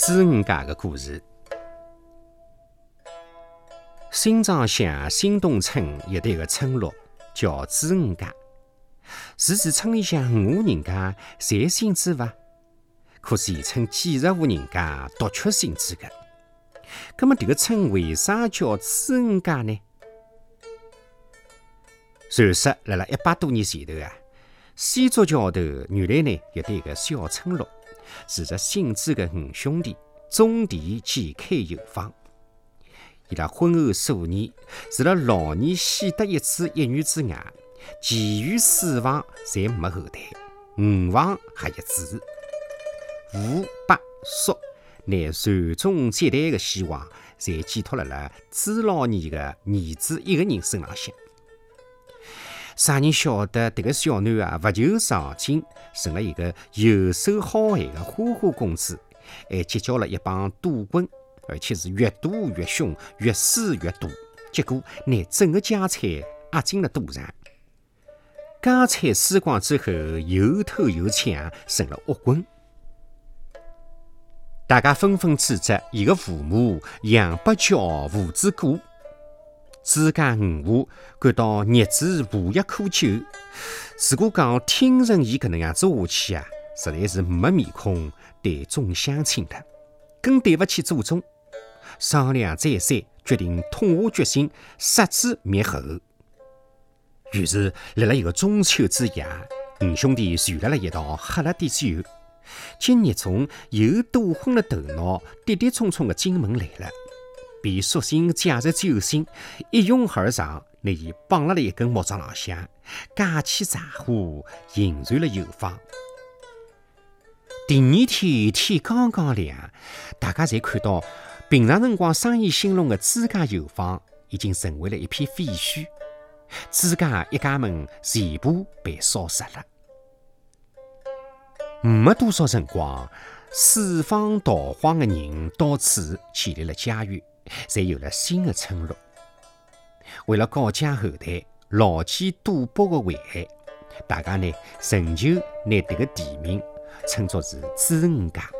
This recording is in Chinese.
朱五家的故事。新庄乡新东村有一个村落叫朱五家，是指村里向五户人家侪姓朱伐？可是一村几十户人家独缺姓朱的。那么，这个村为啥叫朱五家呢？传说，辣辣一百多年前头啊，西竹桥头原来呢有一个小村落，住着姓朱的五兄弟，种地兼开油坊。伊拉婚后数年，除了老年喜得一子一女之外，其余四房侪没后代，五房合一子。吴、伯、叔乃传宗接代的希望，侪寄托辣辣朱老二的儿子一个人身浪向。啥人晓得迭个小囡啊，不求上进，成了一个游手好闲的花花公子，还结交了一帮赌棍，而且是越赌越凶，越输越多。结果拿整个家产压进了赌场，家产输光之后，又偷又抢，成了恶棍。大家纷纷指责伊个父母养不教，父之过。自家五户感到日子无药可救，如果讲听任伊搿能样子下去啊，实在是没面孔对众乡亲的，更对勿起祖宗。商量再三，决定痛下决心杀之灭后。于是，辣辣一个中秋之夜，五兄弟聚辣辣一道喝了点酒。今日中又赌昏了头脑，跌跌冲冲的进门来了。便索性借着酒兴，一拥而上，拿伊绑辣了一根木桩浪向，架起柴火，引燃了油坊。第二天天刚刚亮，大家才看到平常辰光生意兴隆的朱家油坊已经成为了一片废墟，朱家一家门全部被烧杀了。没多少辰光，四方逃荒的人到此建立了家园。才有了新的村落。为了告诫后代牢记赌博的危害，大家呢，仍旧拿这个地名称作是朱五家。